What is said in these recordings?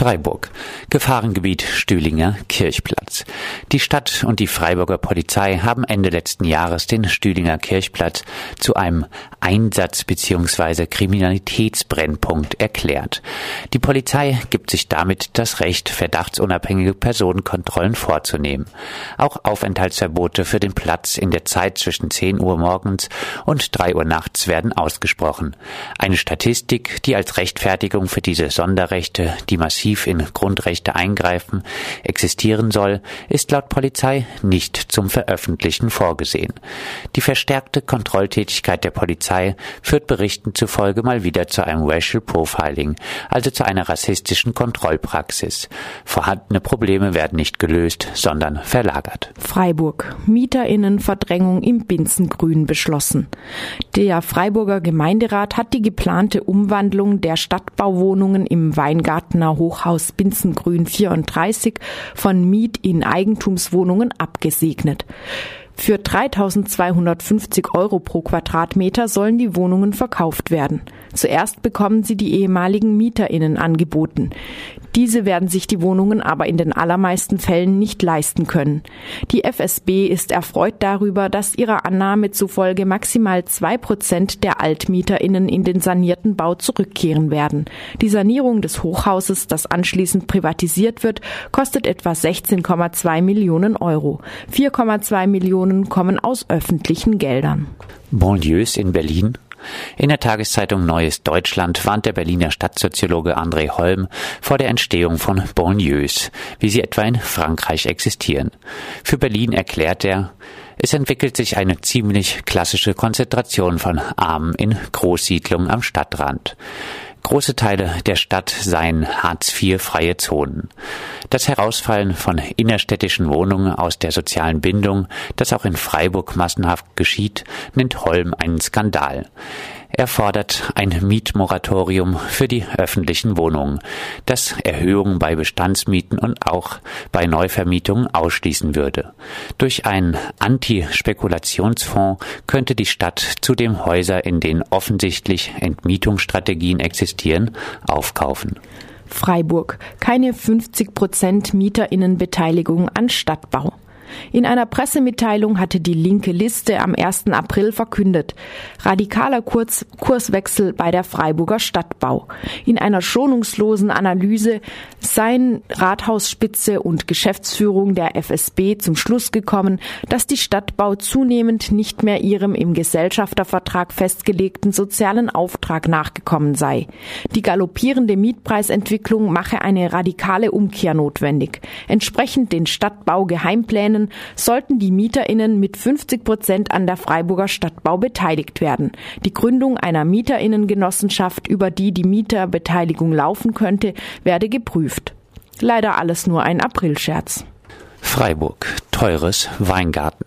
Freiburg. Gefahrengebiet Stühlinger Kirchplatz. Die Stadt und die Freiburger Polizei haben Ende letzten Jahres den Stühlinger Kirchplatz zu einem Einsatz- bzw. Kriminalitätsbrennpunkt erklärt. Die Polizei gibt sich damit das Recht, verdachtsunabhängige Personenkontrollen vorzunehmen. Auch Aufenthaltsverbote für den Platz in der Zeit zwischen 10 Uhr morgens und 3 Uhr nachts werden ausgesprochen. Eine Statistik, die als Rechtfertigung für diese Sonderrechte, die massiv in Grundrechte eingreifen, existieren soll, ist laut Polizei nicht zum Veröffentlichen vorgesehen. Die verstärkte Kontrolltätigkeit der Polizei führt Berichten zufolge mal wieder zu einem Racial Profiling, also zu einer rassistischen Kontrollpraxis. Vorhandene Probleme werden nicht gelöst, sondern verlagert. Freiburg. Mieterinnenverdrängung im Binzengrün beschlossen. Der Freiburger Gemeinderat hat die geplante Umwandlung der Stadtbauwohnungen im Weingartener Hof Hochhaus Binzengrün 34 von Miet in Eigentumswohnungen abgesegnet. Für 3250 Euro pro Quadratmeter sollen die Wohnungen verkauft werden. Zuerst bekommen sie die ehemaligen MieterInnen angeboten. Diese werden sich die Wohnungen aber in den allermeisten Fällen nicht leisten können. Die FSB ist erfreut darüber, dass ihrer Annahme zufolge maximal zwei Prozent der AltmieterInnen in den sanierten Bau zurückkehren werden. Die Sanierung des Hochhauses, das anschließend privatisiert wird, kostet etwa 16,2 Millionen Euro. 4,2 Millionen kommen aus öffentlichen Geldern. Banlieues in Berlin in der Tageszeitung Neues Deutschland warnt der Berliner Stadtsoziologe André Holm vor der Entstehung von Banlieues, wie sie etwa in Frankreich existieren. Für Berlin erklärt er, es entwickelt sich eine ziemlich klassische Konzentration von Armen in Großsiedlungen am Stadtrand. Große Teile der Stadt seien Hartz-IV-freie Zonen. Das Herausfallen von innerstädtischen Wohnungen aus der sozialen Bindung, das auch in Freiburg massenhaft geschieht, nennt Holm einen Skandal. Er fordert ein Mietmoratorium für die öffentlichen Wohnungen, das Erhöhungen bei Bestandsmieten und auch bei Neuvermietungen ausschließen würde. Durch einen Anti-Spekulationsfonds könnte die Stadt zudem Häuser, in denen offensichtlich Entmietungsstrategien existieren, aufkaufen. Freiburg. Keine 50 Prozent Mieterinnenbeteiligung an Stadtbau. In einer Pressemitteilung hatte die linke Liste am 1. April verkündet, radikaler Kurz Kurswechsel bei der Freiburger Stadtbau. In einer schonungslosen Analyse seien Rathausspitze und Geschäftsführung der FSB zum Schluss gekommen, dass die Stadtbau zunehmend nicht mehr ihrem im Gesellschaftervertrag festgelegten sozialen Auftrag nachgekommen sei. Die galoppierende Mietpreisentwicklung mache eine radikale Umkehr notwendig. Entsprechend den Stadtbau-Geheimplänen Wohnungen sollten die MieterInnen mit 50 Prozent an der Freiburger Stadtbau beteiligt werden. Die Gründung einer MieterInnengenossenschaft, über die die Mieterbeteiligung laufen könnte, werde geprüft. Leider alles nur ein Aprilscherz. Freiburg teures Weingarten.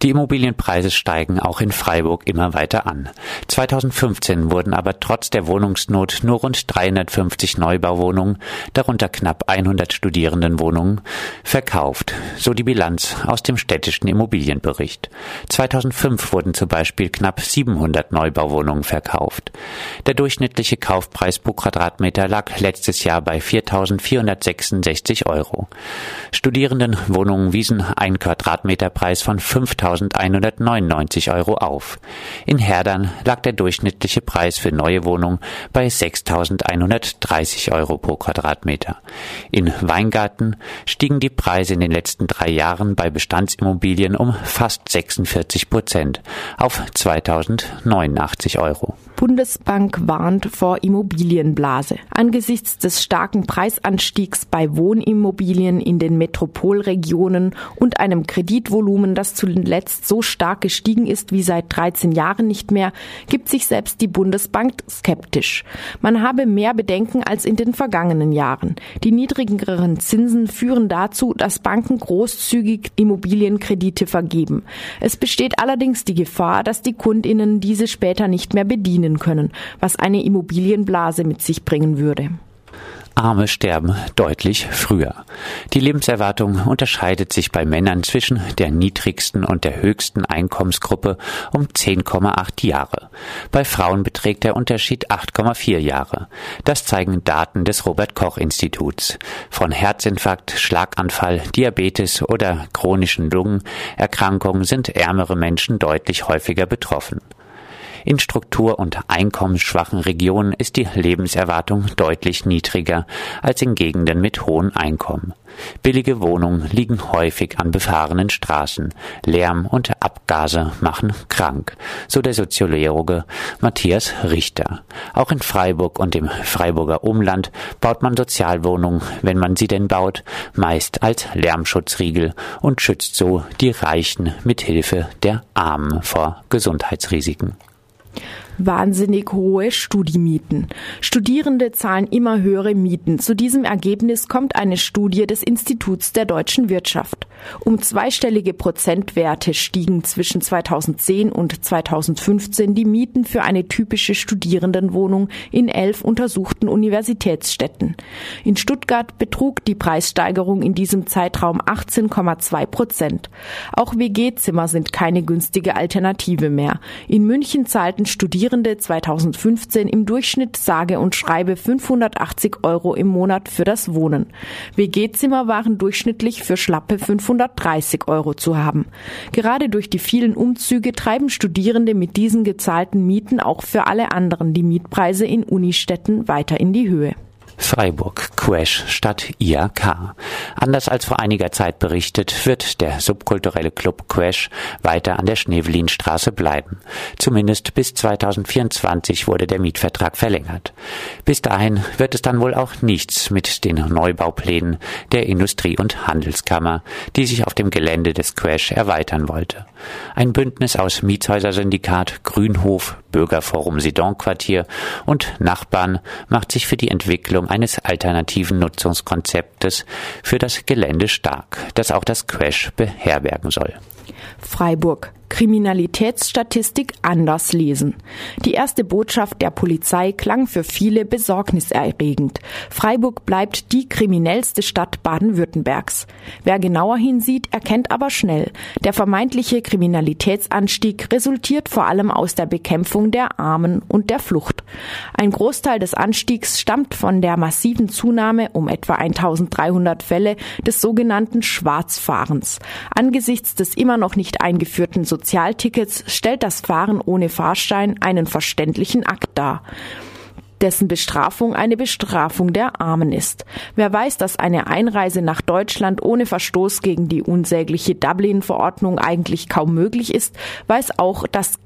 Die Immobilienpreise steigen auch in Freiburg immer weiter an. 2015 wurden aber trotz der Wohnungsnot nur rund 350 Neubauwohnungen, darunter knapp 100 Studierendenwohnungen, verkauft, so die Bilanz aus dem städtischen Immobilienbericht. 2005 wurden zum Beispiel knapp 700 Neubauwohnungen verkauft. Der durchschnittliche Kaufpreis pro Quadratmeter lag letztes Jahr bei 4.466 Euro. Studierendenwohnungen wiesen einen Quadratmeterpreis von 5.199 Euro auf. In Herdern lag der durchschnittliche Preis für neue Wohnungen bei 6.130 Euro pro Quadratmeter. In Weingarten stiegen die Preise in den letzten drei Jahren bei Bestandsimmobilien um fast 46 Prozent auf 2.089 Euro. Bundesbank warnt vor Immobilienblase. Angesichts des starken Preisanstiegs bei Wohnimmobilien in den Metropolregionen und einem Kreditvolumen, das zuletzt so stark gestiegen ist wie seit 13 Jahren nicht mehr, gibt sich selbst die Bundesbank skeptisch. Man habe mehr Bedenken als in den vergangenen Jahren. Die niedrigeren Zinsen führen dazu, dass Banken großzügig Immobilienkredite vergeben. Es besteht allerdings die Gefahr, dass die Kundinnen diese später nicht mehr bedienen können, was eine Immobilienblase mit sich bringen würde. Arme sterben deutlich früher. Die Lebenserwartung unterscheidet sich bei Männern zwischen der niedrigsten und der höchsten Einkommensgruppe um 10,8 Jahre. Bei Frauen beträgt der Unterschied 8,4 Jahre. Das zeigen Daten des Robert Koch Instituts. Von Herzinfarkt, Schlaganfall, Diabetes oder chronischen Lungenerkrankungen sind ärmere Menschen deutlich häufiger betroffen. In struktur- und einkommensschwachen Regionen ist die Lebenserwartung deutlich niedriger als in Gegenden mit hohen Einkommen. Billige Wohnungen liegen häufig an befahrenen Straßen. Lärm und Abgase machen krank, so der Soziologe Matthias Richter. Auch in Freiburg und im Freiburger Umland baut man Sozialwohnungen, wenn man sie denn baut, meist als Lärmschutzriegel und schützt so die Reichen mit Hilfe der Armen vor Gesundheitsrisiken wahnsinnig hohe Studiemieten. Studierende zahlen immer höhere Mieten. Zu diesem Ergebnis kommt eine Studie des Instituts der deutschen Wirtschaft. Um zweistellige Prozentwerte stiegen zwischen 2010 und 2015 die Mieten für eine typische Studierendenwohnung in elf untersuchten Universitätsstädten. In Stuttgart betrug die Preissteigerung in diesem Zeitraum 18,2 Prozent. Auch WG-Zimmer sind keine günstige Alternative mehr. In München zahlten Studierende 2015 im Durchschnitt sage und schreibe 580 Euro im Monat für das Wohnen. WG-Zimmer waren durchschnittlich für schlappe 500 530 Euro zu haben. Gerade durch die vielen Umzüge treiben Studierende mit diesen gezahlten Mieten auch für alle anderen die Mietpreise in Unistädten weiter in die Höhe. Freiburg Quash statt IAK. Anders als vor einiger Zeit berichtet, wird der subkulturelle Club Quash weiter an der Schneevelinstraße bleiben. Zumindest bis 2024 wurde der Mietvertrag verlängert. Bis dahin wird es dann wohl auch nichts mit den Neubauplänen der Industrie- und Handelskammer, die sich auf dem Gelände des Quash erweitern wollte. Ein Bündnis aus Mietshäuser-Syndikat, Grünhof, Bürgerforum Sidon-Quartier und Nachbarn macht sich für die Entwicklung eines alternativen Nutzungskonzeptes für das Gelände stark, das auch das Crash beherbergen soll. Freiburg. Kriminalitätsstatistik anders lesen. Die erste Botschaft der Polizei klang für viele besorgniserregend. Freiburg bleibt die kriminellste Stadt Baden-Württembergs. Wer genauer hinsieht, erkennt aber schnell, der vermeintliche Kriminalitätsanstieg resultiert vor allem aus der Bekämpfung der Armen und der Flucht. Ein Großteil des Anstiegs stammt von der massiven Zunahme um etwa 1300 Fälle des sogenannten Schwarzfahrens. Angesichts des immer noch nicht eingeführten Sozialtickets stellt das Fahren ohne Fahrstein einen verständlichen Akt dar dessen Bestrafung eine Bestrafung der Armen ist. Wer weiß, dass eine Einreise nach Deutschland ohne Verstoß gegen die unsägliche Dublin-Verordnung eigentlich kaum möglich ist, weiß auch, dass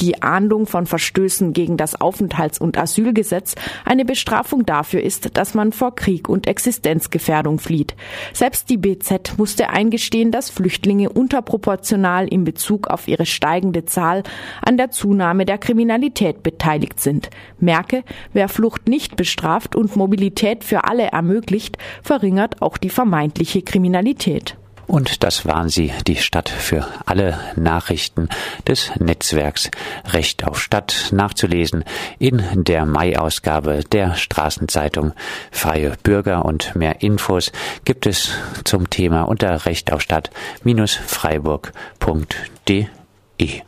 die Ahndung von Verstößen gegen das Aufenthalts- und Asylgesetz eine Bestrafung dafür ist, dass man vor Krieg und Existenzgefährdung flieht. Selbst die BZ musste eingestehen, dass Flüchtlinge unterproportional in Bezug auf ihre steigende Zahl an der Zunahme der Kriminalität beteiligt sind. Merke, wer Flucht nicht bestraft und Mobilität für alle ermöglicht, verringert auch die vermeintliche Kriminalität. Und das waren sie, die Stadt für alle Nachrichten des Netzwerks Recht auf Stadt nachzulesen in der Mai-Ausgabe der Straßenzeitung Freie Bürger und mehr Infos gibt es zum Thema unter Recht auf Stadt-freiburg.de.